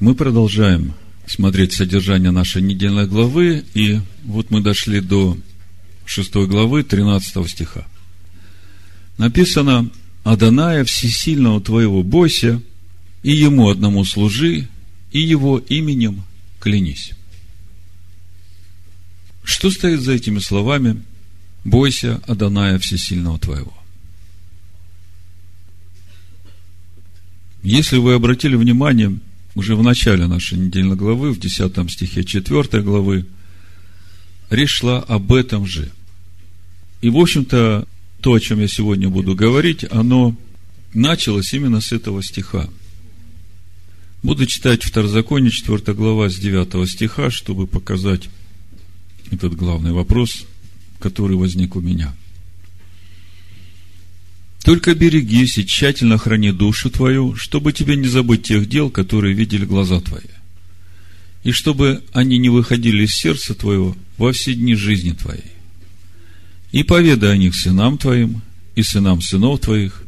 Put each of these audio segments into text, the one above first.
Мы продолжаем смотреть содержание нашей недельной главы, и вот мы дошли до 6 главы 13 стиха. Написано, «Аданая всесильного твоего бойся, и ему одному служи, и его именем клянись». Что стоит за этими словами «Бойся Аданая всесильного твоего»? Если вы обратили внимание, уже в начале нашей недельной главы, в 10 стихе 4 главы, речь шла об этом же. И, в общем-то, то, о чем я сегодня буду говорить, оно началось именно с этого стиха. Буду читать Второзаконие, 4 глава, с 9 стиха, чтобы показать этот главный вопрос, который возник у меня – только берегись и тщательно храни душу твою, чтобы тебе не забыть тех дел, которые видели глаза твои. И чтобы они не выходили из сердца твоего во все дни жизни твоей. И поведай о них сынам твоим и сынам сынов твоих,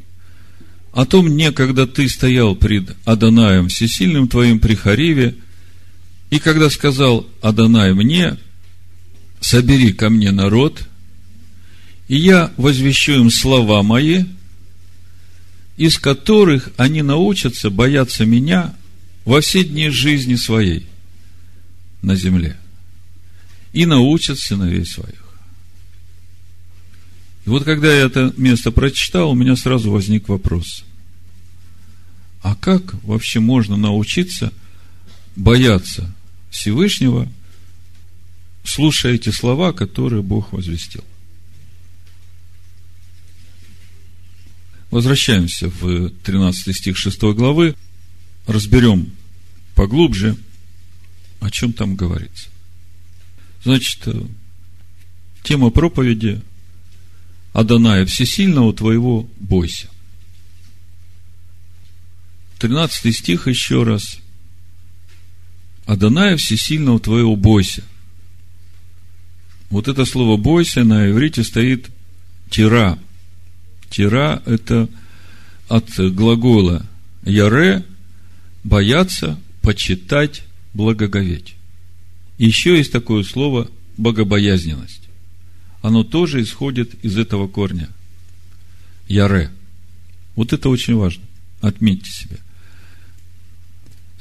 о том дне, когда ты стоял пред Адонаем Всесильным твоим при Хариве, и когда сказал Адонай мне, собери ко мне народ, и я возвещу им слова мои – из которых они научатся бояться меня во все дни жизни своей на земле и научат сыновей своих. И вот когда я это место прочитал, у меня сразу возник вопрос. А как вообще можно научиться бояться Всевышнего, слушая эти слова, которые Бог возвестил? Возвращаемся в 13 стих 6 главы, разберем поглубже, о чем там говорится. Значит, э, тема проповеди Адоная Всесильного твоего бойся. 13 стих еще раз. Адоная Всесильного твоего бойся. Вот это слово бойся на иврите стоит тира – Тира – это от глагола яре – бояться, почитать, благоговеть. Еще есть такое слово богобоязненность. Оно тоже исходит из этого корня. Яре. Вот это очень важно. Отметьте себе.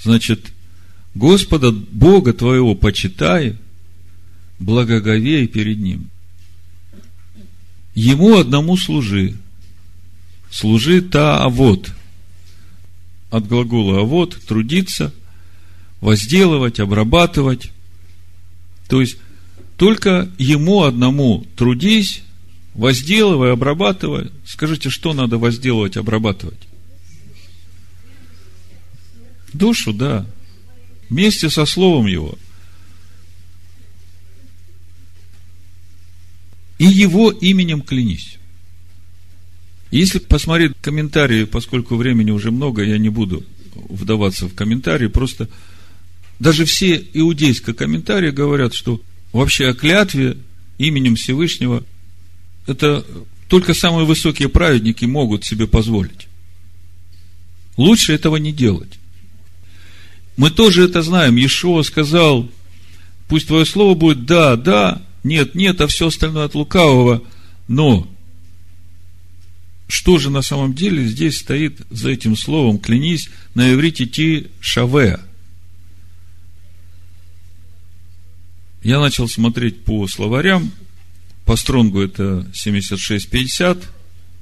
Значит, Господа Бога твоего почитай, благоговей перед Ним. Ему одному служи, Служи та авод. От глагола авод трудиться, возделывать, обрабатывать. То есть, только ему одному трудись, возделывай, обрабатывай. Скажите, что надо возделывать, обрабатывать? Душу, да. Вместе со словом его. И его именем клянись. Если посмотреть комментарии, поскольку времени уже много, я не буду вдаваться в комментарии, просто даже все иудейские комментарии говорят, что вообще о клятве именем Всевышнего это только самые высокие праведники могут себе позволить. Лучше этого не делать. Мы тоже это знаем. Иешуа сказал, пусть твое слово будет да, да, нет, нет, а все остальное от лукавого, но что же на самом деле здесь стоит за этим словом «клянись» на иврите «ти шаве»? Я начал смотреть по словарям. По стронгу это 76-50.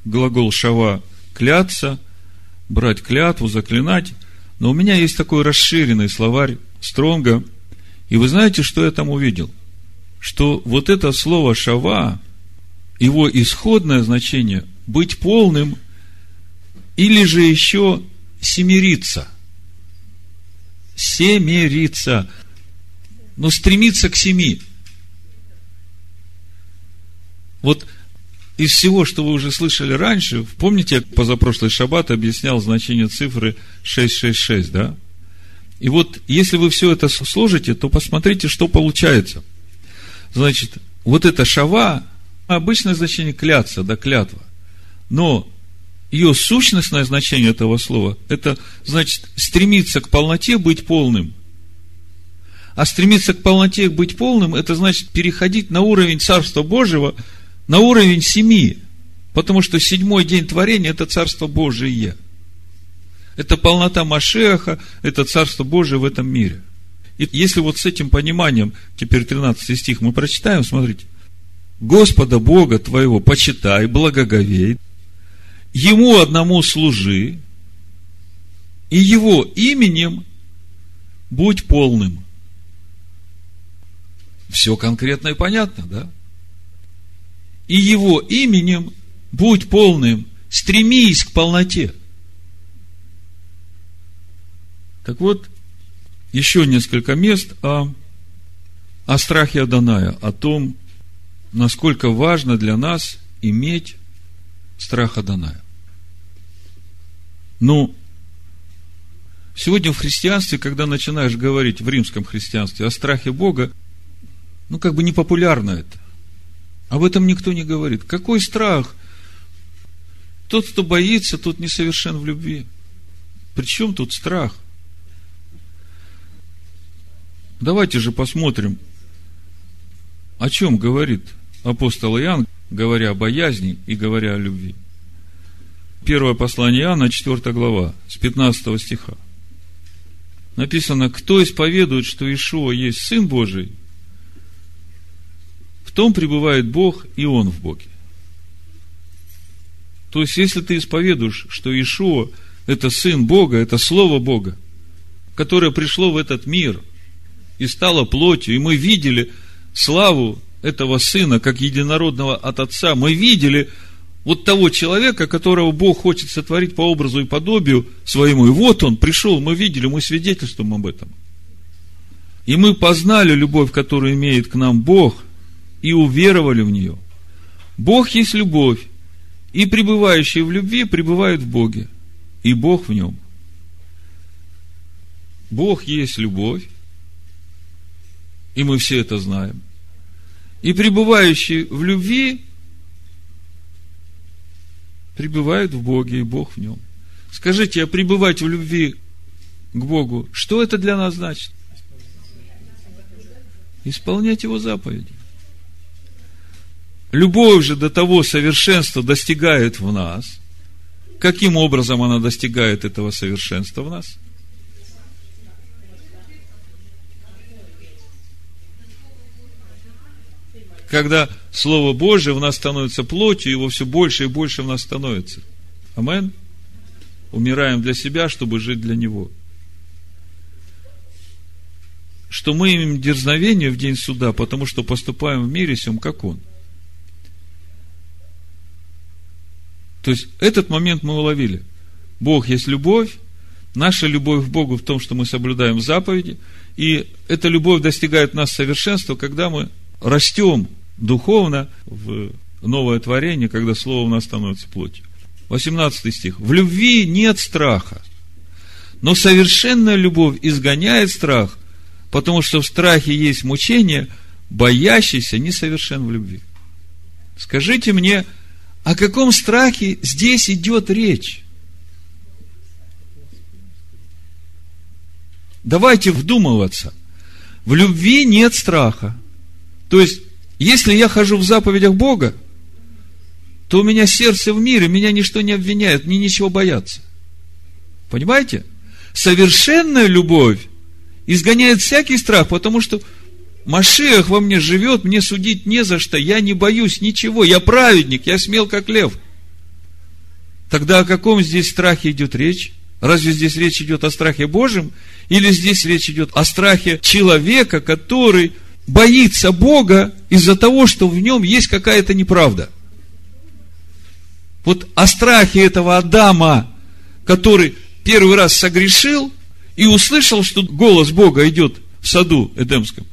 Глагол «шава» – «кляться», «брать клятву», «заклинать». Но у меня есть такой расширенный словарь Стронга. И вы знаете, что я там увидел? Что вот это слово «шава», его исходное значение – быть полным, или же еще семериться. Семериться. Но стремиться к семи. Вот из всего, что вы уже слышали раньше, помните, я позапрошлый шаббат объяснял значение цифры 666, да? И вот, если вы все это сложите, то посмотрите, что получается. Значит, вот это шава, обычное значение кляться, да, клятва. Но ее сущностное значение этого слова, это значит стремиться к полноте, быть полным. А стремиться к полноте, быть полным, это значит переходить на уровень Царства Божьего, на уровень семьи. Потому что седьмой день творения – это Царство Божие. Это полнота Машеха, это Царство Божие в этом мире. И если вот с этим пониманием, теперь 13 стих мы прочитаем, смотрите. Господа Бога твоего почитай, благоговей, Ему одному служи, и Его именем будь полным. Все конкретно и понятно, да? И Его именем будь полным, стремись к полноте. Так вот, еще несколько мест о, о страхе Аданая, о том, насколько важно для нас иметь страх Аданая. Ну, сегодня в христианстве, когда начинаешь говорить в римском христианстве о страхе Бога, ну, как бы не популярно это. Об этом никто не говорит. Какой страх? Тот, кто боится, тот несовершен в любви. Причем тут страх? Давайте же посмотрим, о чем говорит апостол Иоанн, говоря о боязни и говоря о любви. Первое послание Иоанна, 4 глава, с 15 стиха. Написано, кто исповедует, что Ишуа есть Сын Божий, в том пребывает Бог, и Он в Боге. То есть, если ты исповедуешь, что Ишуа – это Сын Бога, это Слово Бога, которое пришло в этот мир и стало плотью, и мы видели славу этого Сына, как единородного от Отца, мы видели вот того человека, которого Бог хочет сотворить по образу и подобию своему. И вот он пришел, мы видели, мы свидетельствуем об этом. И мы познали любовь, которую имеет к нам Бог, и уверовали в нее. Бог есть любовь, и пребывающие в любви пребывают в Боге, и Бог в нем. Бог есть любовь, и мы все это знаем и пребывающий в любви пребывает в Боге, и Бог в нем. Скажите, а пребывать в любви к Богу, что это для нас значит? Исполнять Его заповеди. Любовь же до того совершенства достигает в нас. Каким образом она достигает этого совершенства в нас? Когда Слово Божие в нас становится плотью, его все больше и больше в нас становится. Амен? Умираем для себя, чтобы жить для Него. Что мы имеем дерзновение в день суда, потому что поступаем в мире сем, как Он. То есть, этот момент мы уловили. Бог есть любовь, наша любовь к Богу в том, что мы соблюдаем заповеди, и эта любовь достигает нас совершенства, когда мы растем духовно в новое творение, когда Слово у нас становится плотью. 18 стих. В любви нет страха, но совершенная любовь изгоняет страх, потому что в страхе есть мучение, боящийся несовершен в любви. Скажите мне, о каком страхе здесь идет речь? Давайте вдумываться. В любви нет страха. То есть, если я хожу в заповедях Бога, то у меня сердце в мире, меня ничто не обвиняет, мне ничего бояться. Понимаете? Совершенная любовь изгоняет всякий страх, потому что Машех во мне живет, мне судить не за что, я не боюсь ничего, я праведник, я смел как лев. Тогда о каком здесь страхе идет речь? Разве здесь речь идет о страхе Божьем? Или здесь речь идет о страхе человека, который боится Бога из-за того, что в нем есть какая-то неправда. Вот о страхе этого Адама, который первый раз согрешил и услышал, что голос Бога идет в саду Эдемском,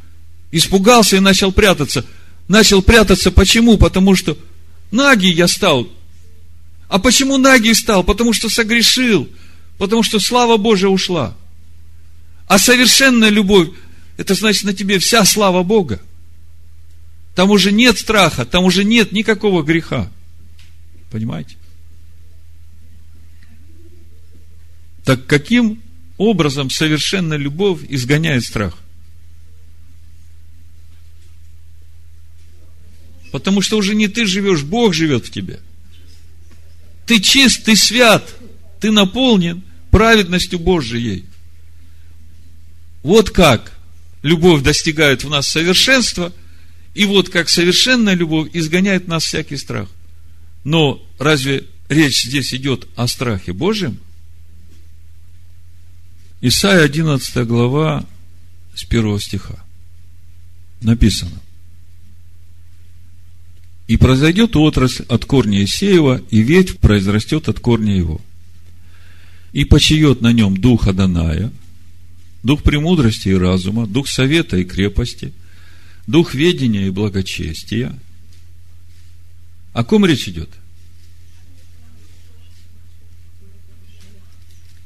испугался и начал прятаться. Начал прятаться почему? Потому что нагий я стал. А почему нагий стал? Потому что согрешил. Потому что слава Божия ушла. А совершенная любовь это значит на тебе вся слава Бога. Там уже нет страха, там уже нет никакого греха. Понимаете? Так каким образом совершенная любовь изгоняет страх? Потому что уже не ты живешь, Бог живет в тебе. Ты чист, ты свят, ты наполнен праведностью Божией. Вот как любовь достигает в нас совершенства, и вот как совершенная любовь изгоняет нас всякий страх. Но разве речь здесь идет о страхе Божьем? Исайя 11 глава с первого стиха написано. И произойдет отрасль от корня Исеева, и ветвь произрастет от корня его. И почиет на нем дух Аданая, дух премудрости и разума, дух совета и крепости, дух ведения и благочестия. О ком речь идет?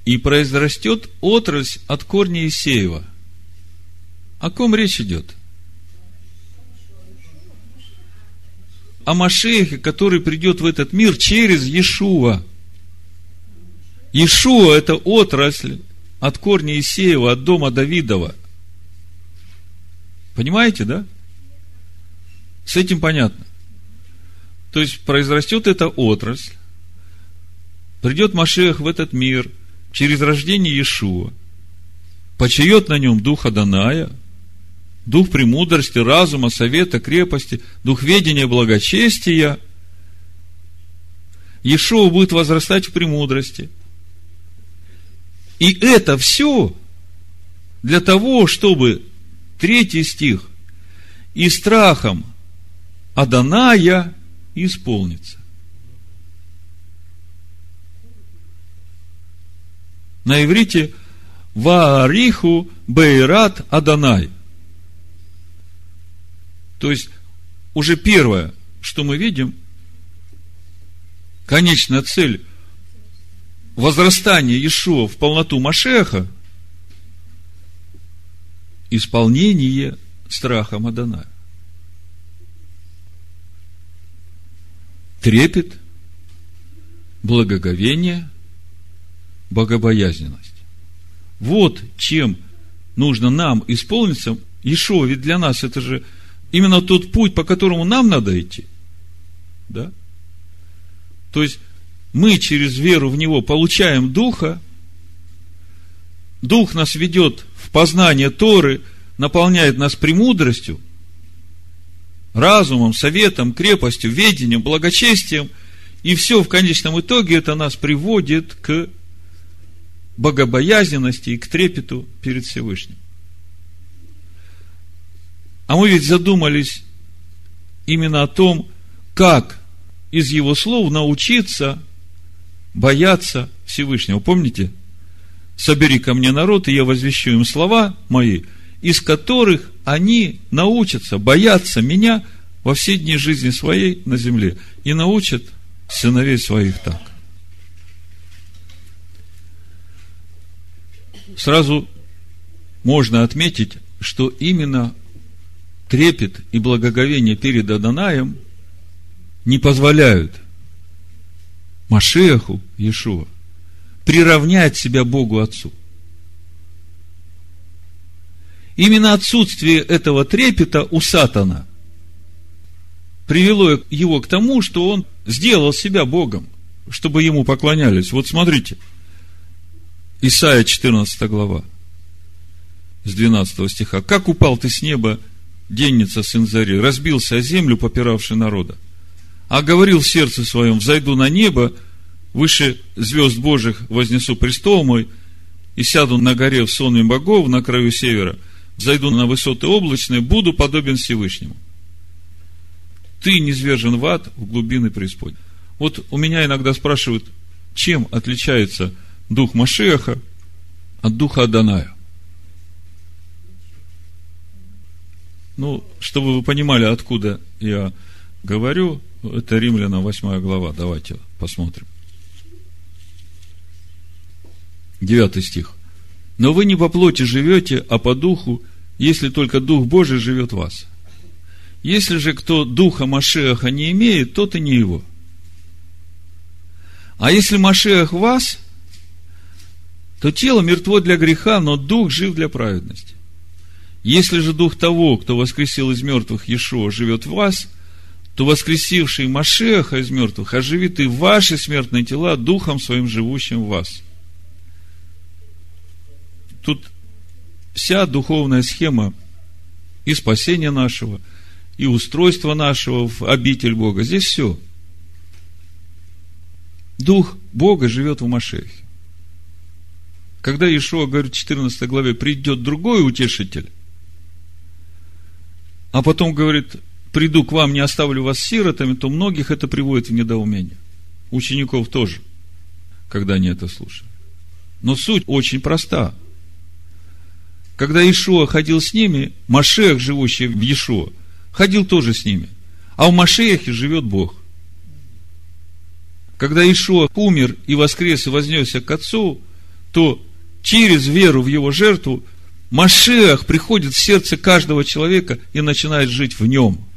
И произрастет отрасль от корня Исеева. О ком речь идет? о Машехе, который придет в этот мир через Иешуа. Иешуа – это отрасль от корня Исеева, от дома Давидова. Понимаете, да? С этим понятно. То есть, произрастет эта отрасль, придет Машех в этот мир через рождение Иешуа, почает на нем духа Даная – дух премудрости, разума, совета, крепости, дух ведения, благочестия. Ешова будет возрастать в премудрости. И это все для того, чтобы третий стих и страхом Аданая исполнится. На иврите Ваариху Бейрат Аданай – то есть, уже первое, что мы видим, конечная цель возрастания Иешуа в полноту Машеха – исполнение страха Мадана. Трепет, благоговение, богобоязненность. Вот чем нужно нам исполниться. Ишо, ведь для нас это же – именно тот путь, по которому нам надо идти. Да? То есть, мы через веру в Него получаем Духа, Дух нас ведет в познание Торы, наполняет нас премудростью, разумом, советом, крепостью, ведением, благочестием, и все в конечном итоге это нас приводит к богобоязненности и к трепету перед Всевышним. А мы ведь задумались именно о том, как из его слов научиться бояться Всевышнего. Помните? Собери ко мне народ, и я возвещу им слова мои, из которых они научатся бояться меня во все дни жизни своей на земле и научат сыновей своих так. Сразу можно отметить, что именно трепет и благоговение перед Аданаем не позволяют Машеху Иешуа приравнять себя Богу Отцу. Именно отсутствие этого трепета у Сатана привело его к тому, что он сделал себя Богом, чтобы ему поклонялись. Вот смотрите, Исайя 14 глава, с 12 стиха. «Как упал ты с неба, денница сын Зари, разбился о землю, попиравший народа. А говорил в сердце своем, взойду на небо, выше звезд Божьих вознесу престол мой, и сяду на горе в сонме богов на краю севера, зайду на высоты облачные, буду подобен Всевышнему. Ты низвержен в ад, в глубины преисподней. Вот у меня иногда спрашивают, чем отличается дух Машеха от духа Аданая. Ну, чтобы вы понимали, откуда я говорю, это Римляна 8 глава. Давайте посмотрим. Девятый стих. Но вы не по плоти живете, а по духу, если только Дух Божий живет в вас. Если же кто Духа Машеха не имеет, тот и не его. А если Машех в вас, то тело мертво для греха, но дух жив для праведности. Если же дух того, кто воскресил из мертвых Иешуа, живет в вас, то воскресивший Машеха из мертвых оживит и ваши смертные тела духом своим живущим в вас. Тут вся духовная схема и спасения нашего, и устройства нашего в обитель Бога. Здесь все. Дух Бога живет в Машехе. Когда Ишуа говорит в 14 главе, придет другой утешитель, а потом говорит, приду к вам, не оставлю вас сиротами, то многих это приводит в недоумение. Учеников тоже, когда они это слушают. Но суть очень проста. Когда Ишуа ходил с ними, Машех, живущий в Ишуа, ходил тоже с ними. А в Машехе живет Бог. Когда Ишуа умер и воскрес и вознесся к Отцу, то через веру в его жертву Машех приходит в сердце каждого человека и начинает жить в нем.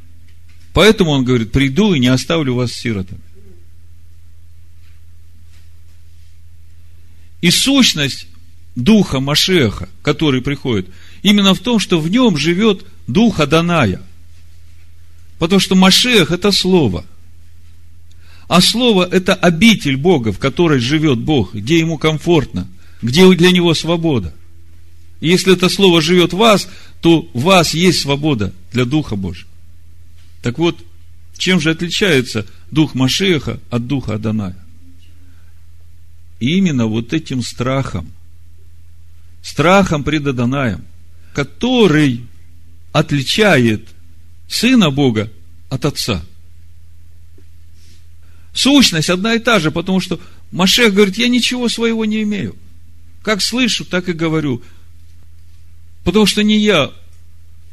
Поэтому он говорит, приду и не оставлю вас сиротами. И сущность духа Машеха, который приходит, именно в том, что в нем живет дух Аданая. Потому что Машех – это Слово. А Слово – это обитель Бога, в которой живет Бог, где ему комфортно, где для него свобода. И если это Слово живет в вас, то в вас есть свобода для Духа Божьего. Так вот, чем же отличается дух Машеха от духа Аданая? Именно вот этим страхом. Страхом пред Аданаем, который отличает Сына Бога от Отца. Сущность одна и та же, потому что Машех говорит, я ничего своего не имею. Как слышу, так и говорю. Потому что не я,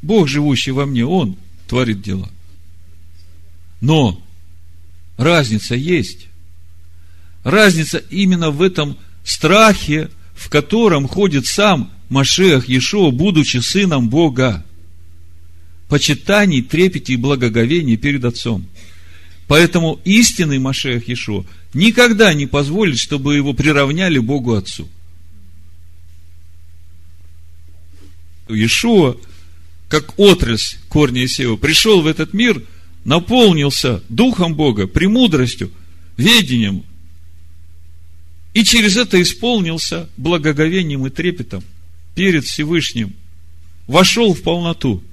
Бог, живущий во мне, Он творит дела. Но разница есть. Разница именно в этом страхе, в котором ходит сам Машех Иешуа, будучи сыном Бога. Почитаний, трепете и благоговении перед Отцом. Поэтому истинный Машех Иешуа никогда не позволит, чтобы его приравняли Богу Отцу. Иешуа, как отрасль корня Исеева, пришел в этот мир – наполнился Духом Бога, премудростью, ведением, и через это исполнился благоговением и трепетом перед Всевышним, вошел в полноту.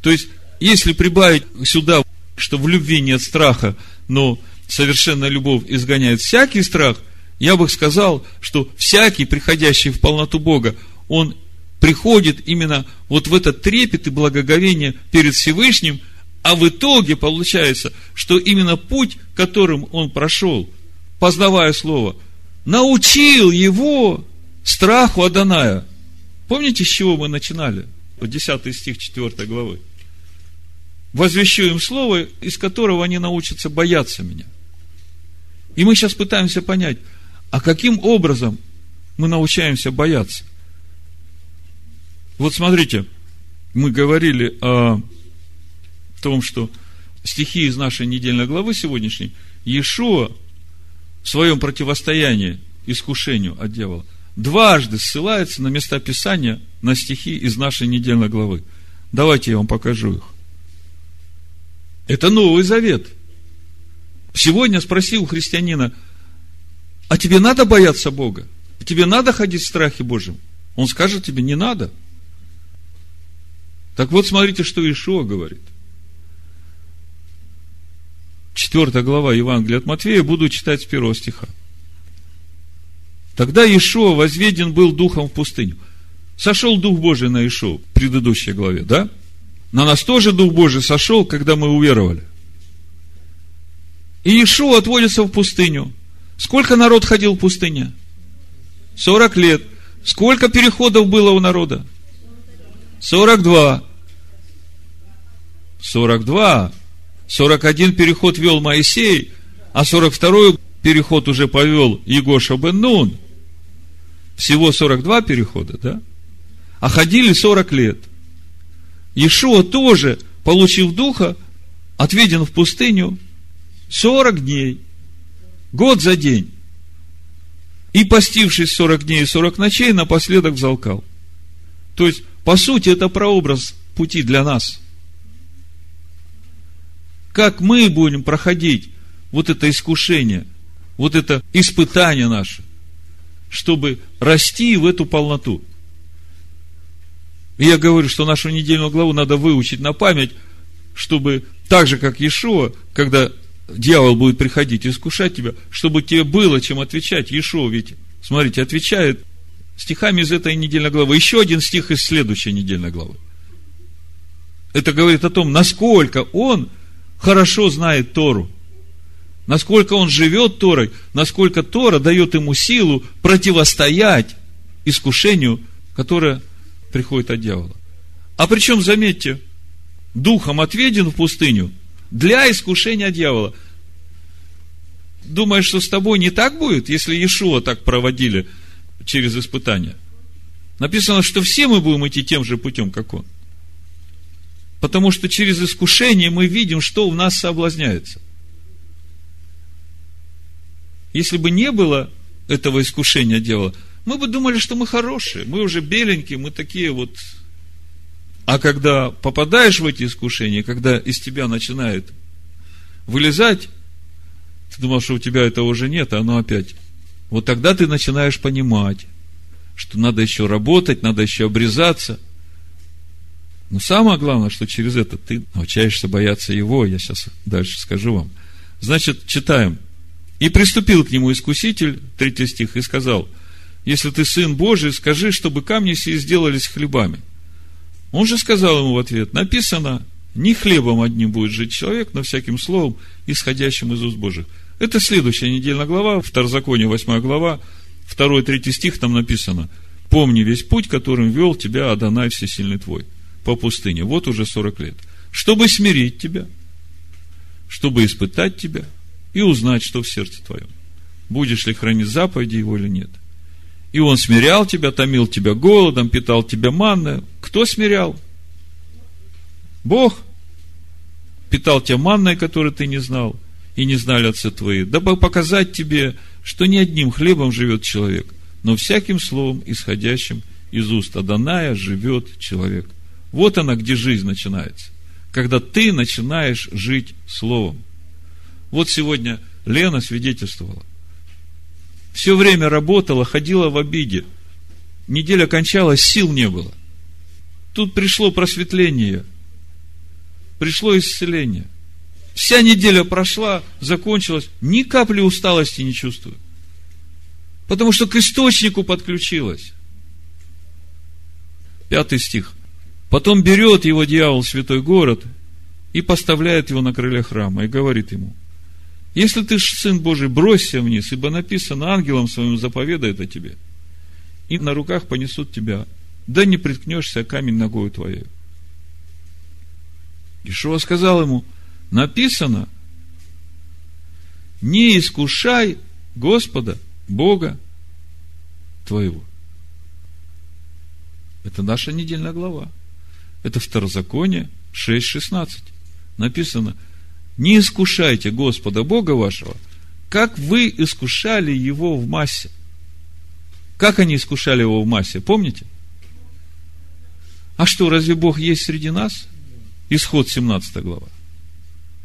То есть, если прибавить сюда, что в любви нет страха, но совершенная любовь изгоняет всякий страх, я бы сказал, что всякий, приходящий в полноту Бога, он приходит именно вот в этот трепет и благоговение перед Всевышним, а в итоге получается, что именно путь, которым он прошел, познавая Слово, научил его страху Аданая. Помните, с чего мы начинали? 10 стих 4 главы. Возвещу им Слово, из которого они научатся бояться меня. И мы сейчас пытаемся понять, а каким образом мы научаемся бояться? Вот смотрите, мы говорили о том, что стихи из нашей недельной главы сегодняшней, Иешуа в своем противостоянии искушению от дьявола дважды ссылается на места Писания, на стихи из нашей недельной главы. Давайте я вам покажу их. Это Новый Завет. Сегодня спроси у христианина, а тебе надо бояться Бога? Тебе надо ходить в страхе Божьем? Он скажет тебе, не надо – так вот, смотрите, что Ишуа говорит. Четвертая глава Евангелия от Матфея, буду читать с первого стиха. Тогда Ишуа возведен был духом в пустыню. Сошел Дух Божий на Ишуа в предыдущей главе, да? На нас тоже Дух Божий сошел, когда мы уверовали. И Ишуа отводится в пустыню. Сколько народ ходил в пустыне? 40 лет. Сколько переходов было у народа? 42. 42. 41 переход вел Моисей, а 42 переход уже повел Егоша бен Нун. Всего 42 перехода, да? А ходили 40 лет. Иешуа тоже, получив духа, отведен в пустыню 40 дней. Год за день. И постившись сорок дней и сорок ночей, напоследок взалкал. То есть, по сути, это прообраз пути для нас. Как мы будем проходить вот это искушение, вот это испытание наше, чтобы расти в эту полноту. И я говорю, что нашу недельную главу надо выучить на память, чтобы так же, как Иешуа, когда дьявол будет приходить искушать тебя, чтобы тебе было чем отвечать. Иешуа ведь, смотрите, отвечает стихами из этой недельной главы. Еще один стих из следующей недельной главы. Это говорит о том, насколько он хорошо знает Тору. Насколько он живет Торой, насколько Тора дает ему силу противостоять искушению, которое приходит от дьявола. А причем, заметьте, духом отведен в пустыню для искушения дьявола. Думаешь, что с тобой не так будет, если Иешуа так проводили через испытания? Написано, что все мы будем идти тем же путем, как он. Потому что через искушение мы видим, что у нас соблазняется. Если бы не было этого искушения дьявола, мы бы думали, что мы хорошие, мы уже беленькие, мы такие вот а когда попадаешь в эти искушения, когда из тебя начинает вылезать, ты думал, что у тебя этого уже нет, а оно опять. Вот тогда ты начинаешь понимать, что надо еще работать, надо еще обрезаться. Но самое главное, что через это ты научаешься бояться его. Я сейчас дальше скажу вам. Значит, читаем. И приступил к нему искуситель, третий стих, и сказал, если ты сын Божий, скажи, чтобы камни сии сделались хлебами. Он же сказал ему в ответ, написано, не хлебом одним будет жить человек, но всяким словом, исходящим из уст Божьих. Это следующая недельная глава, Второзаконие, 8 глава, 2-3 стих там написано. Помни весь путь, которым вел тебя Адонай Всесильный твой по пустыне. Вот уже 40 лет. Чтобы смирить тебя, чтобы испытать тебя и узнать, что в сердце твоем. Будешь ли хранить заповеди его или нет. И он смирял тебя, томил тебя голодом, питал тебя манной. Кто смирял? Бог. Питал тебя манной, которую ты не знал, и не знали отцы твои, дабы показать тебе, что не одним хлебом живет человек, но всяким словом, исходящим из уст Аданая, живет человек. Вот она, где жизнь начинается. Когда ты начинаешь жить словом. Вот сегодня Лена свидетельствовала. Все время работала, ходила в обиде. Неделя кончалась, сил не было. Тут пришло просветление, пришло исцеление. Вся неделя прошла, закончилась, ни капли усталости не чувствую. Потому что к источнику подключилась. Пятый стих. Потом берет его дьявол, святой город, и поставляет его на крыле храма, и говорит ему, если ты сын Божий, бросься вниз, ибо написано, ангелом своим заповедает о тебе. И на руках понесут тебя, да не приткнешься камень ногою твоей. Ишуа сказал ему, написано, не искушай Господа, Бога твоего. Это наша недельная глава. Это Второзаконие 6.16. Написано – не искушайте Господа Бога вашего, как вы искушали его в массе. Как они искушали его в массе, помните? А что, разве Бог есть среди нас? Исход 17 глава.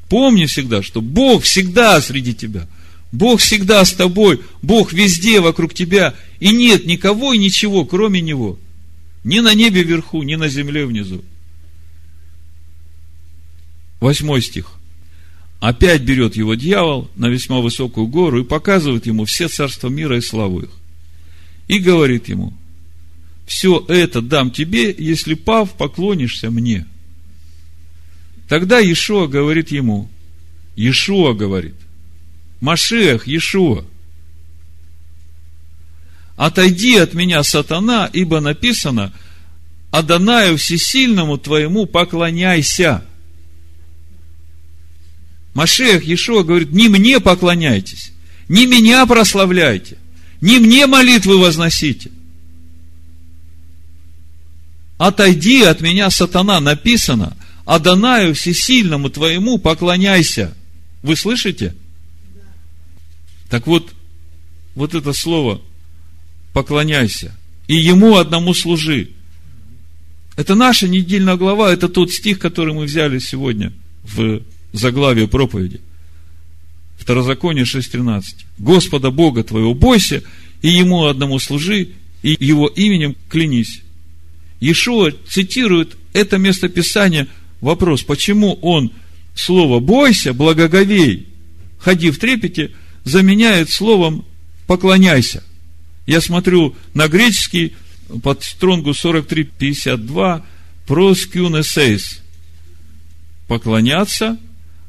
Помни всегда, что Бог всегда среди тебя. Бог всегда с тобой. Бог везде вокруг тебя. И нет никого и ничего, кроме Него. Ни на небе вверху, ни на земле внизу. Восьмой стих. Опять берет его дьявол на весьма высокую гору и показывает ему все царства мира и славу их. И говорит ему, все это дам тебе, если пав, поклонишься мне. Тогда Иешуа говорит ему, Иешуа говорит, Машех, Иешуа, отойди от меня, сатана, ибо написано, Адонаю Всесильному твоему поклоняйся. Машех Иешуа говорит, не мне поклоняйтесь, не меня прославляйте, не мне молитвы возносите. Отойди от меня, сатана, написано, Адонаю всесильному твоему поклоняйся. Вы слышите? Так вот, вот это слово поклоняйся, и ему одному служи. Это наша недельная глава, это тот стих, который мы взяли сегодня в заглавие проповеди. Второзаконие 6.13. Господа Бога твоего бойся, и Ему одному служи, и Его именем клянись. Иешуа цитирует это местописание, вопрос, почему он слово «бойся», «благоговей», «ходи в трепете» заменяет словом «поклоняйся». Я смотрю на греческий, под стронгу 43.52, проскюнесейс. Поклоняться,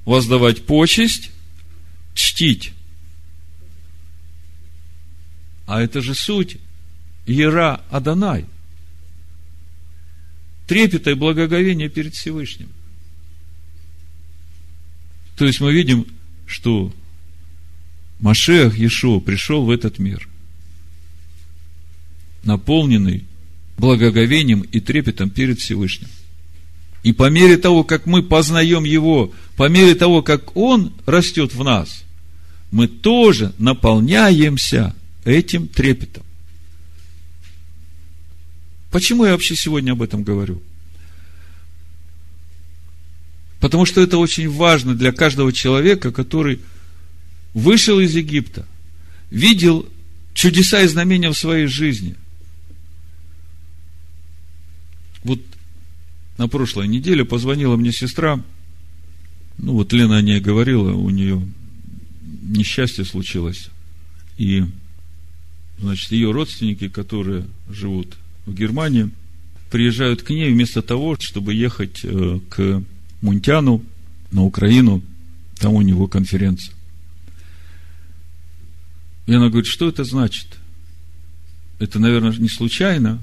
воздавать почесть, чтить. А это же суть Ера Адонай. Трепета и благоговение перед Всевышним. То есть мы видим, что Машех Иешуа пришел в этот мир, наполненный благоговением и трепетом перед Всевышним. И по мере того, как мы познаем Его, по мере того, как Он растет в нас, мы тоже наполняемся этим трепетом. Почему я вообще сегодня об этом говорю? Потому что это очень важно для каждого человека, который вышел из Египта, видел чудеса и знамения в своей жизни. Вот на прошлой неделе позвонила мне сестра, ну вот Лена о ней говорила, у нее несчастье случилось. И, значит, ее родственники, которые живут в Германии, приезжают к ней вместо того, чтобы ехать э, к Мунтяну на Украину, там у него конференция. И она говорит, что это значит? Это, наверное, не случайно.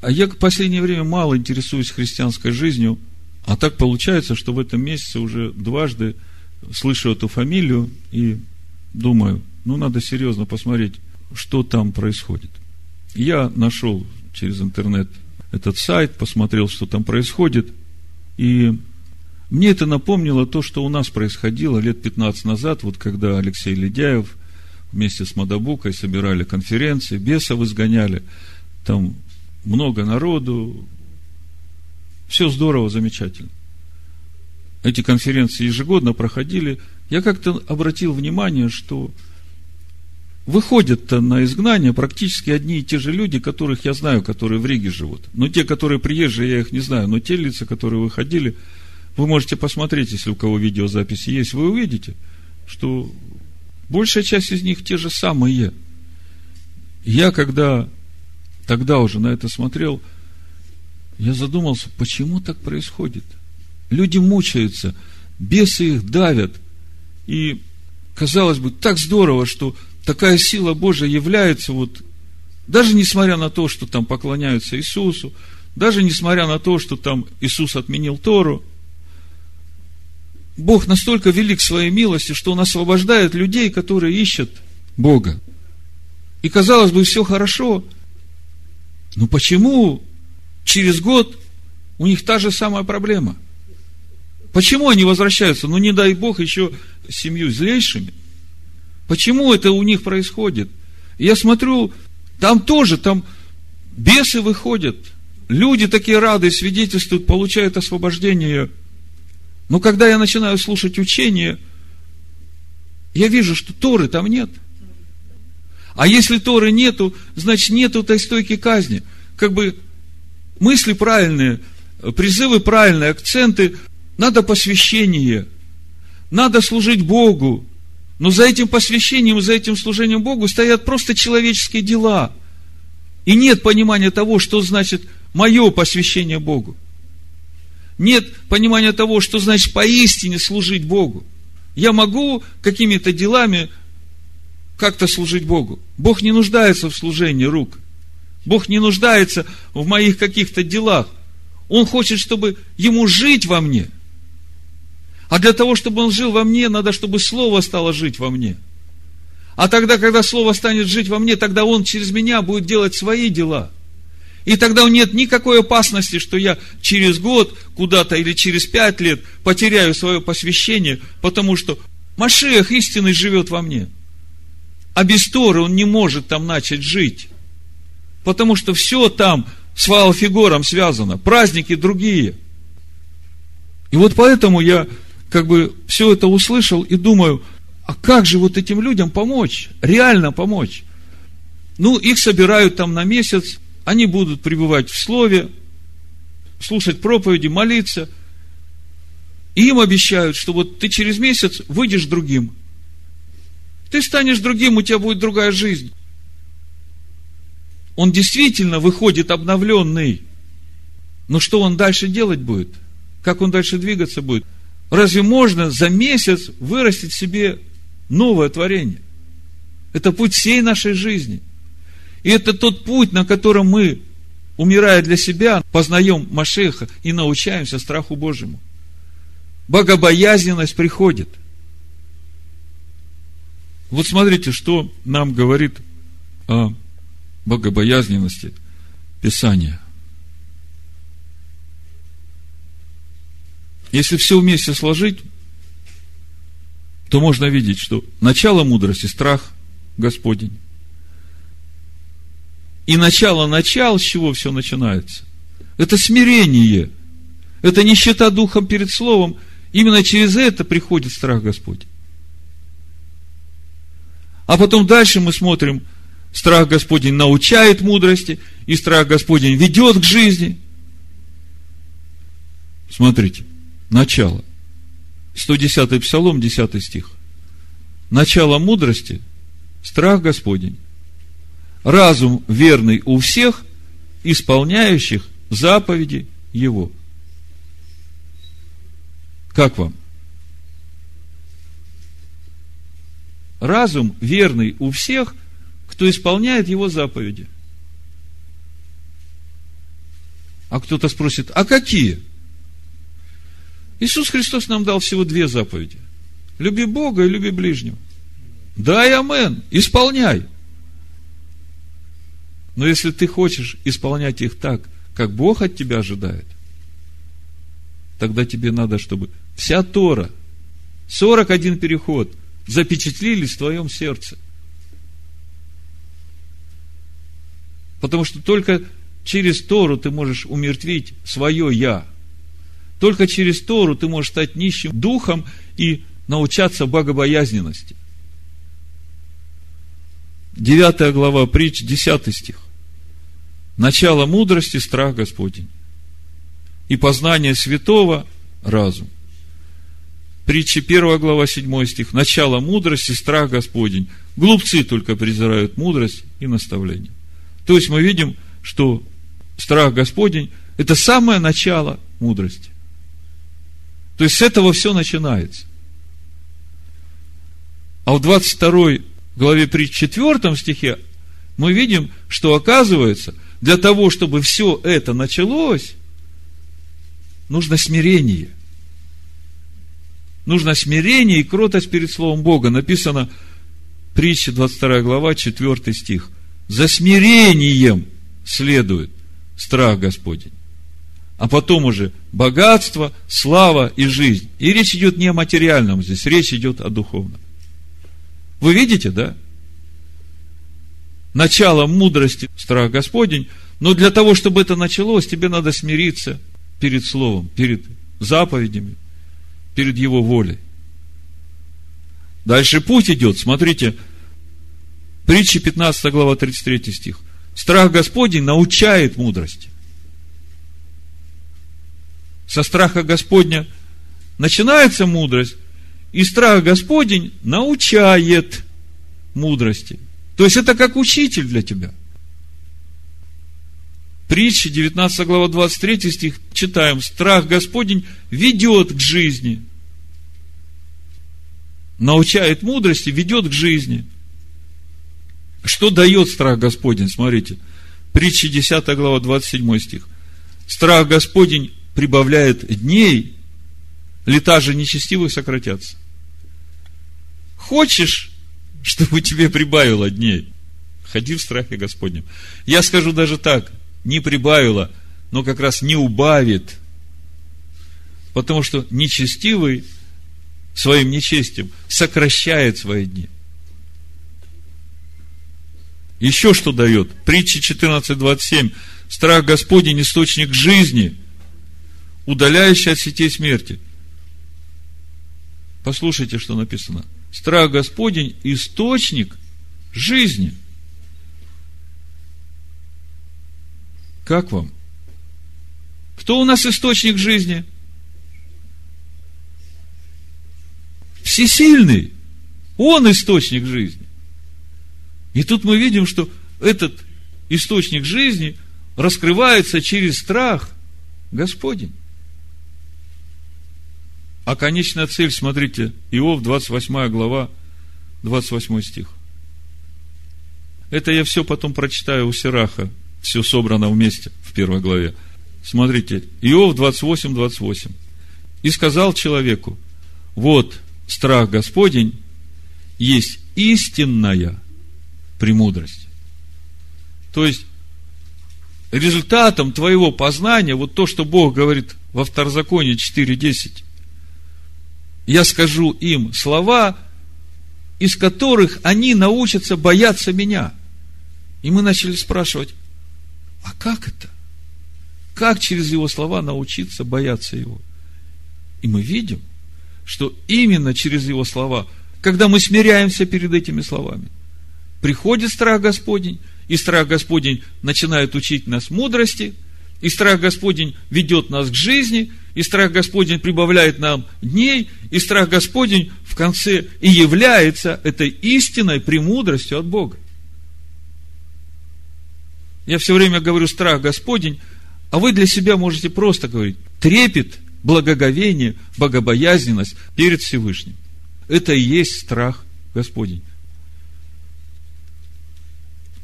А я в последнее время мало интересуюсь христианской жизнью, а так получается, что в этом месяце уже дважды слышу эту фамилию и думаю, ну, надо серьезно посмотреть, что там происходит. Я нашел через интернет этот сайт, посмотрел, что там происходит, и мне это напомнило то, что у нас происходило лет 15 назад, вот когда Алексей Ледяев вместе с Мадабукой собирали конференции, бесов изгоняли, там много народу, все здорово, замечательно эти конференции ежегодно проходили, я как-то обратил внимание, что выходят-то на изгнание практически одни и те же люди, которых я знаю, которые в Риге живут. Но те, которые приезжие, я их не знаю, но те лица, которые выходили, вы можете посмотреть, если у кого видеозаписи есть, вы увидите, что большая часть из них те же самые. Я когда тогда уже на это смотрел, я задумался, почему так происходит – Люди мучаются, бесы их давят. И, казалось бы, так здорово, что такая сила Божия является вот, даже несмотря на то, что там поклоняются Иисусу, даже несмотря на то, что там Иисус отменил Тору, Бог настолько велик своей милости, что Он освобождает людей, которые ищут Бога. И казалось бы, все хорошо. Но почему через год у них та же самая проблема – Почему они возвращаются? Ну, не дай Бог, еще семью злейшими. Почему это у них происходит? Я смотрю, там тоже, там бесы выходят. Люди такие рады, свидетельствуют, получают освобождение. Но когда я начинаю слушать учение, я вижу, что Торы там нет. А если Торы нету, значит нету той стойки казни. Как бы мысли правильные, призывы правильные, акценты надо посвящение, надо служить Богу. Но за этим посвящением, за этим служением Богу стоят просто человеческие дела. И нет понимания того, что значит мое посвящение Богу. Нет понимания того, что значит поистине служить Богу. Я могу какими-то делами как-то служить Богу. Бог не нуждается в служении рук. Бог не нуждается в моих каких-то делах. Он хочет, чтобы ему жить во мне – а для того, чтобы он жил во мне, надо, чтобы Слово стало жить во мне. А тогда, когда Слово станет жить во мне, тогда он через меня будет делать свои дела. И тогда нет никакой опасности, что я через год куда-то или через пять лет потеряю свое посвящение, потому что Машех истинный живет во мне. А без Торы он не может там начать жить. Потому что все там с Ваалфигором связано, праздники другие. И вот поэтому я как бы все это услышал и думаю, а как же вот этим людям помочь? Реально помочь? Ну, их собирают там на месяц, они будут пребывать в слове, слушать проповеди, молиться. И им обещают, что вот ты через месяц выйдешь другим. Ты станешь другим, у тебя будет другая жизнь. Он действительно выходит обновленный. Но что он дальше делать будет? Как он дальше двигаться будет? Разве можно за месяц вырастить себе новое творение? Это путь всей нашей жизни. И это тот путь, на котором мы, умирая для себя, познаем Машеха и научаемся страху Божьему. Богобоязненность приходит. Вот смотрите, что нам говорит о богобоязненности Писания. Если все вместе сложить, то можно видеть, что начало мудрости – страх Господень. И начало начал, с чего все начинается? Это смирение. Это нищета духом перед словом. Именно через это приходит страх Господень. А потом дальше мы смотрим, страх Господень научает мудрости, и страх Господень ведет к жизни. Смотрите, начало. 110 Псалом, 10 стих. Начало мудрости – страх Господень. Разум верный у всех, исполняющих заповеди Его. Как вам? Разум верный у всех, кто исполняет его заповеди. А кто-то спросит, а какие? Иисус Христос нам дал всего две заповеди. Люби Бога и люби ближнего. Да и амен, исполняй. Но если ты хочешь исполнять их так, как Бог от тебя ожидает, тогда тебе надо, чтобы вся Тора, 41 переход, запечатлились в твоем сердце. Потому что только через Тору ты можешь умертвить свое «я». Только через Тору ты можешь стать нищим духом и научаться богобоязненности. Девятая глава притч, десятый стих. Начало мудрости – страх Господень. И познание святого – разум. Притча 1 глава 7 стих. Начало мудрости, страх Господень. Глупцы только презирают мудрость и наставление. То есть мы видим, что страх Господень – это самое начало мудрости. То есть с этого все начинается. А в 22 главе при 4 стихе мы видим, что оказывается, для того, чтобы все это началось, нужно смирение – Нужно смирение и кротость перед Словом Бога. Написано, притча 22 глава, 4 стих. За смирением следует страх Господень. А потом уже богатство, слава и жизнь. И речь идет не о материальном здесь, речь идет о духовном. Вы видите, да? Начало мудрости, страх Господень, но для того, чтобы это началось, тебе надо смириться перед Словом, перед заповедями, перед Его волей. Дальше путь идет, смотрите, притча 15 глава 33 стих. Страх Господень научает мудрости. Со страха Господня начинается мудрость, и страх Господень научает мудрости. То есть это как учитель для тебя. Притча, 19 глава, 23 стих, читаем. Страх Господень ведет к жизни. Научает мудрости, ведет к жизни. Что дает страх Господень? Смотрите. Притча, 10 глава, 27 стих. Страх Господень прибавляет дней, лета же нечестивых сократятся. Хочешь, чтобы тебе прибавило дней? Ходи в страхе Господнем. Я скажу даже так, не прибавила, но как раз не убавит. Потому что нечестивый своим нечестием сокращает свои дни. Еще что дает? Притча 14.27. Страх Господень – источник жизни, удаляющий от сетей смерти. Послушайте, что написано. Страх Господень – источник жизни. Как вам? Кто у нас источник жизни? Всесильный. Он источник жизни. И тут мы видим, что этот источник жизни раскрывается через страх Господень. А конечная цель, смотрите, Иов, 28 глава, 28 стих. Это я все потом прочитаю у Сираха, все собрано вместе в первой главе. Смотрите, Иов 28, 28. И сказал человеку, вот страх Господень есть истинная премудрость. То есть, результатом твоего познания, вот то, что Бог говорит во Второзаконии 4.10, я скажу им слова, из которых они научатся бояться меня. И мы начали спрашивать, а как это? Как через его слова научиться бояться его? И мы видим, что именно через его слова, когда мы смиряемся перед этими словами – приходит страх Господень, и страх Господень начинает учить нас мудрости, и страх Господень ведет нас к жизни, и страх Господень прибавляет нам дней, и страх Господень в конце и является этой истинной премудростью от Бога. Я все время говорю страх Господень, а вы для себя можете просто говорить трепет, благоговение, богобоязненность перед Всевышним. Это и есть страх Господень.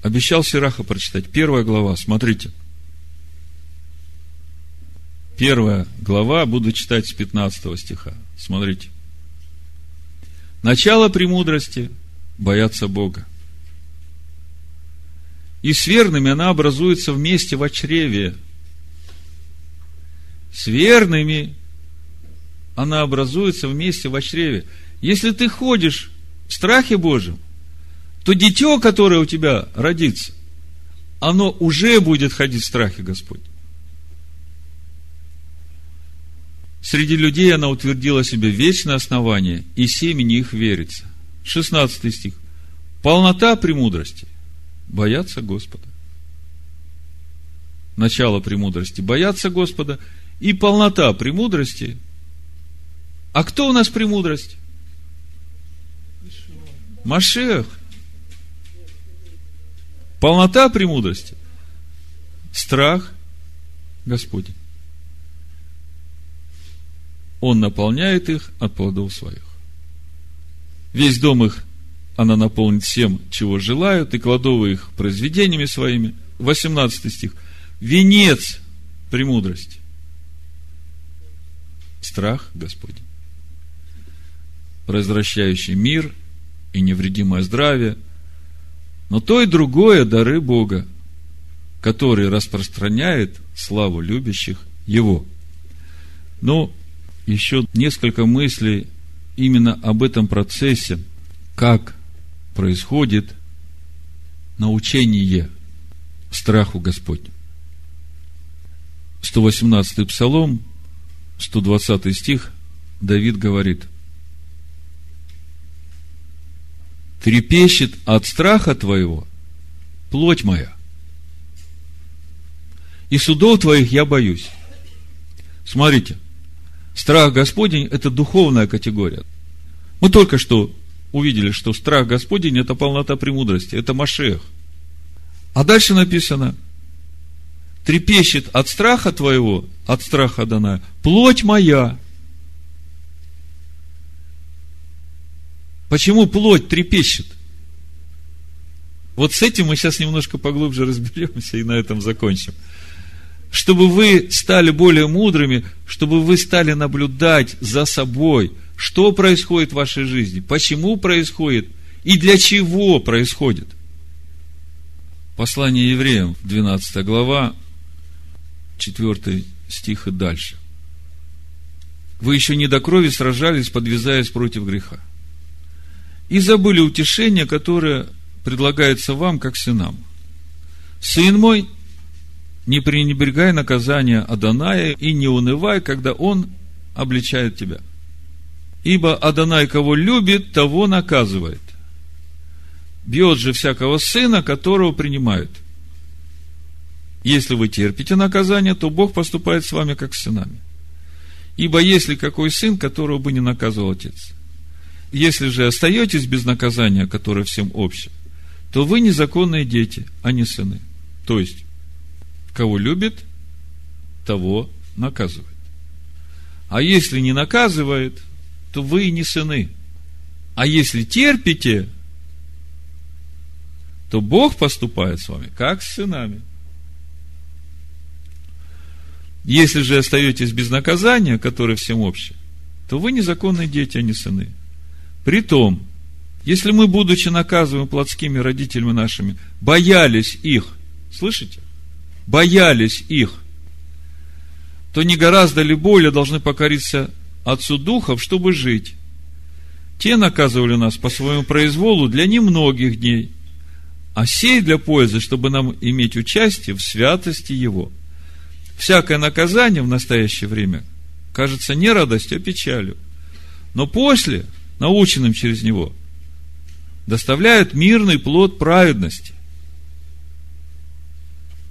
Обещал Сираха прочитать. Первая глава, смотрите. Первая глава, буду читать с 15 стиха. Смотрите. Начало премудрости – бояться Бога. И с верными она образуется вместе в чреве. С верными она образуется вместе в чреве. Если ты ходишь в страхе Божьем, то дитё, которое у тебя родится, оно уже будет ходить в страхе Господь. Среди людей она утвердила себе вечное основание, и семени их верится. 16 стих. Полнота премудрости. Бояться Господа. Начало премудрости. Бояться Господа. И полнота премудрости. А кто у нас премудрость? Машех. Полнота премудрости. Страх Господень. Он наполняет их от плодов своих. Весь дом их она наполнит всем, чего желают, и кладовые их произведениями своими. 18 стих. Венец премудрости. Страх Господень. Возвращающий мир и невредимое здравие, но то и другое дары Бога, который распространяет славу любящих Его. Но еще несколько мыслей именно об этом процессе, как происходит научение страху Господню. 118 Псалом, 120 стих, Давид говорит – трепещет от страха твоего плоть моя. И судов твоих я боюсь. Смотрите, страх Господень – это духовная категория. Мы только что увидели, что страх Господень – это полнота премудрости, это Машех. А дальше написано, трепещет от страха твоего, от страха Дана, плоть моя. Почему плоть трепещет? Вот с этим мы сейчас немножко поглубже разберемся и на этом закончим. Чтобы вы стали более мудрыми, чтобы вы стали наблюдать за собой, что происходит в вашей жизни, почему происходит и для чего происходит. Послание евреям, 12 глава, 4 стих и дальше. Вы еще не до крови сражались, подвязаясь против греха и забыли утешение, которое предлагается вам, как сынам. Сын мой, не пренебрегай наказания Аданая и не унывай, когда он обличает тебя. Ибо Адонай, кого любит, того наказывает. Бьет же всякого сына, которого принимают. Если вы терпите наказание, то Бог поступает с вами, как с сынами. Ибо если какой сын, которого бы не наказывал отец? Если же остаетесь без наказания, которое всем общее, то вы незаконные дети, а не сыны. То есть, кого любит, того наказывает. А если не наказывает, то вы не сыны. А если терпите, то Бог поступает с вами, как с сынами. Если же остаетесь без наказания, которое всем общее, то вы незаконные дети, а не сыны. Притом, если мы, будучи наказываемы плотскими родителями нашими, боялись их, слышите? Боялись их, то не гораздо ли более должны покориться Отцу Духов, чтобы жить? Те наказывали нас по своему произволу для немногих дней, а сей для пользы, чтобы нам иметь участие в святости Его. Всякое наказание в настоящее время кажется не радостью, а печалью. Но после наученным через него, доставляют мирный плод праведности.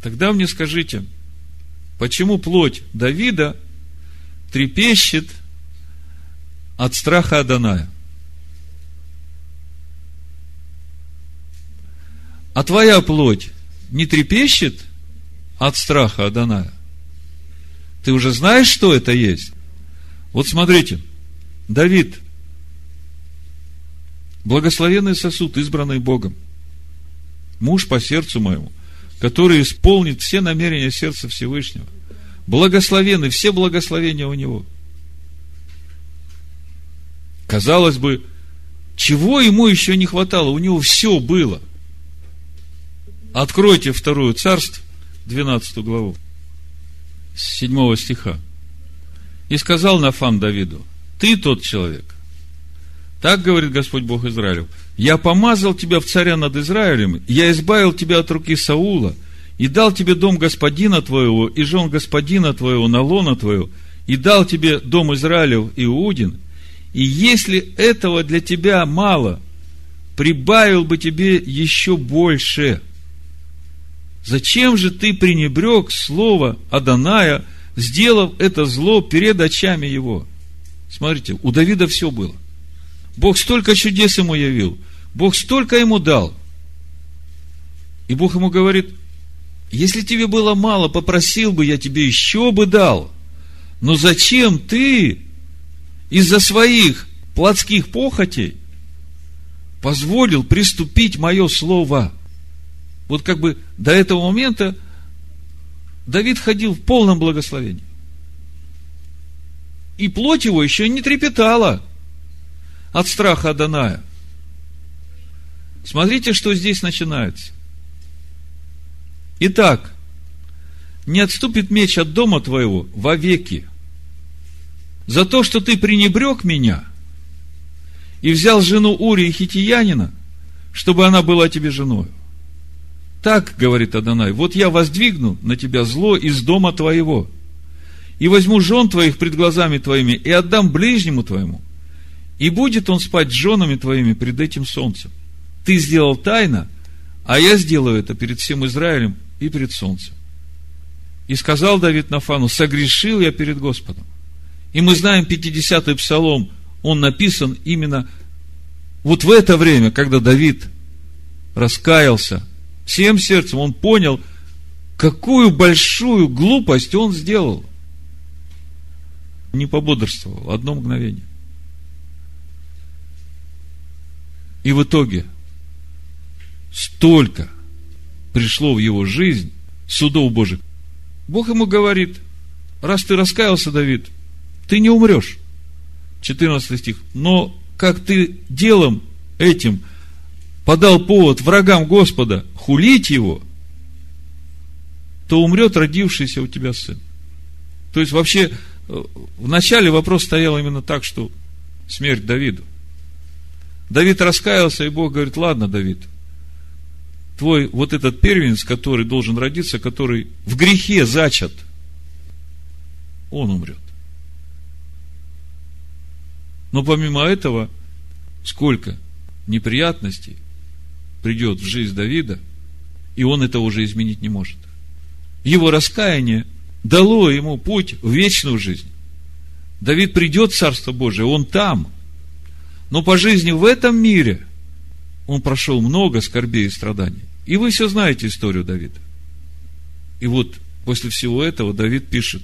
Тогда мне скажите, почему плоть Давида трепещет от страха Аданая? А твоя плоть не трепещет от страха Аданая? Ты уже знаешь, что это есть? Вот смотрите, Давид Благословенный сосуд, избранный Богом. Муж по сердцу моему, который исполнит все намерения сердца Всевышнего. Благословенный, все благословения у него. Казалось бы, чего ему еще не хватало? У него все было. Откройте вторую царство, 12 главу, с 7 стиха. И сказал Нафан Давиду, ты тот человек, так говорит Господь Бог Израилев. Я помазал тебя в царя над Израилем, я избавил тебя от руки Саула, и дал тебе дом господина твоего, и жен господина твоего, на лона твою, и дал тебе дом Израилев Иудин, и если этого для тебя мало, прибавил бы тебе еще больше. Зачем же ты пренебрег слово Аданая, сделав это зло перед очами его? Смотрите, у Давида все было. Бог столько чудес ему явил. Бог столько ему дал. И Бог ему говорит, если тебе было мало, попросил бы, я тебе еще бы дал. Но зачем ты из-за своих плотских похотей позволил приступить мое слово? Вот как бы до этого момента Давид ходил в полном благословении. И плоть его еще не трепетала – от страха Аданая. Смотрите, что здесь начинается. Итак, не отступит меч от дома твоего вовеки. За то, что ты пренебрег меня и взял жену Ури и Хитиянина, чтобы она была тебе женой. Так, говорит Адонай, вот я воздвигну на тебя зло из дома твоего, и возьму жен твоих пред глазами твоими, и отдам ближнему твоему, и будет он спать с женами твоими пред этим солнцем. Ты сделал тайно, а я сделаю это перед всем Израилем и перед солнцем. И сказал Давид Нафану, согрешил я перед Господом. И мы знаем 50-й псалом, он написан именно вот в это время, когда Давид раскаялся всем сердцем, он понял, какую большую глупость он сделал. Не пободрствовал, одно мгновение. И в итоге столько пришло в его жизнь судов Божьих. Бог ему говорит, раз ты раскаялся, Давид, ты не умрешь. 14 стих. Но как ты делом этим подал повод врагам Господа хулить его, то умрет родившийся у тебя сын. То есть вообще э, в начале вопрос стоял именно так, что смерть Давиду. Давид раскаялся, и Бог говорит, ладно, Давид, твой вот этот первенец, который должен родиться, который в грехе зачат, он умрет. Но помимо этого, сколько неприятностей придет в жизнь Давида, и он это уже изменить не может. Его раскаяние дало ему путь в вечную жизнь. Давид придет в Царство Божие, он там. Но по жизни в этом мире он прошел много скорбей и страданий. И вы все знаете историю Давида. И вот после всего этого Давид пишет,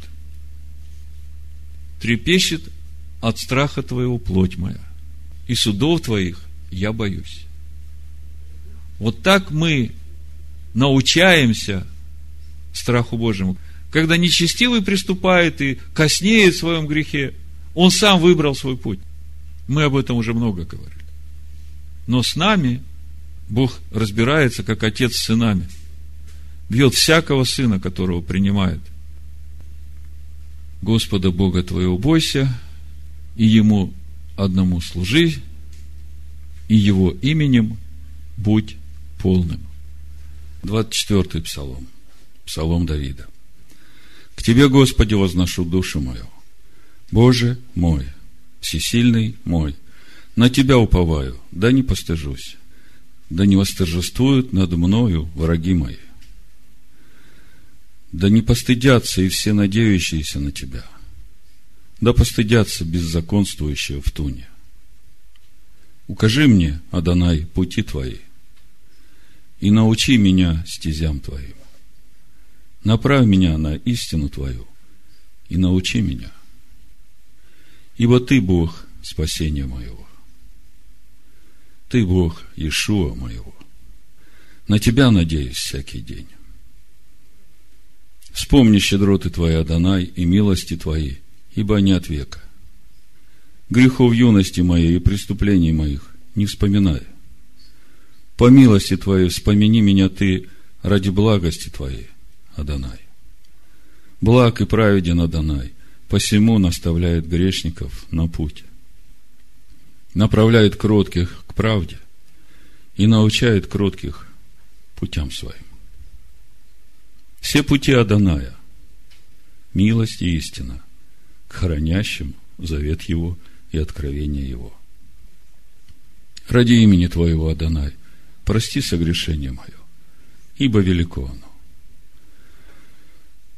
трепещет от страха твоего плоть моя, и судов твоих я боюсь. Вот так мы научаемся страху Божьему. Когда нечестивый приступает и коснеет в своем грехе, он сам выбрал свой путь. Мы об этом уже много говорили. Но с нами Бог разбирается, как отец с сынами. Бьет всякого сына, которого принимает. Господа Бога твоего бойся, и Ему одному служи, и Его именем будь полным. 24 псалом. Псалом Давида. К Тебе, Господи, возношу душу мою. Боже мой, всесильный мой, на Тебя уповаю, да не постыжусь, да не восторжествуют над мною враги мои. Да не постыдятся и все надеющиеся на Тебя, да постыдятся беззаконствующие в туне. Укажи мне, Адонай, пути Твои, и научи меня стезям Твоим. Направь меня на истину Твою и научи меня. Ибо Ты Бог спасения моего. Ты Бог Иешуа моего. На Тебя надеюсь всякий день. Вспомни щедроты Твои, Адонай, и милости Твои, ибо они от века. Грехов юности моей и преступлений моих не вспоминай. По милости Твоей вспомини меня Ты ради благости Твоей, Адонай. Благ и праведен Адонай, посему наставляет грешников на путь. Направляет кротких к правде и научает кротких путям своим. Все пути Адоная – милость и истина к хранящим завет Его и откровение Его. Ради имени Твоего, Адонай, прости согрешение мое, ибо велико оно.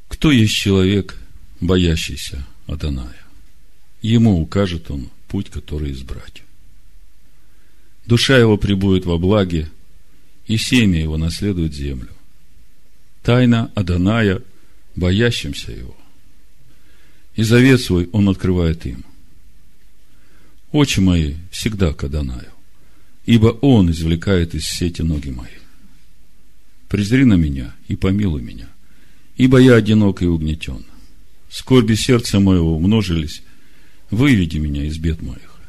Кто есть человек, боящийся Адоная? Ему укажет он путь, который избрать. Душа его прибудет во благе, и семя его наследует землю. Тайна Адоная, боящимся его. И завет свой он открывает им. Очи мои всегда к Адонаю, ибо он извлекает из сети ноги мои. Презри на меня и помилуй меня, ибо я одинок и угнетен. Скорби сердца моего умножились, выведи меня из бед моих.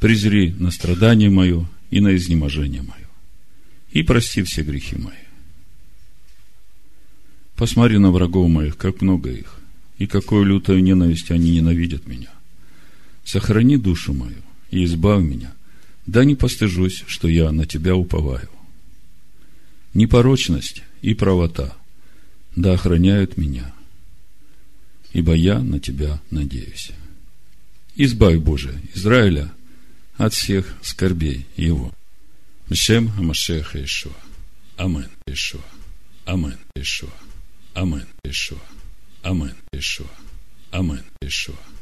Презри на страдание мое и на изнеможение мое, и прости все грехи мои. Посмотри на врагов моих, как много их, и какую лютую ненависть они ненавидят меня. Сохрани душу мою и избавь меня, да не постыжусь, что я на тебя уповаю. Непорочность и правота да охраняют меня, ибо я на тебя надеюсь. Избавь, Боже, Израиля от всех скорбей его. Мшем Амашеха Ишуа. Амен. Ишуа. Амен. Ишуа. Амен. Ишуа. Амен. Ишуа. Амен. Ишуа.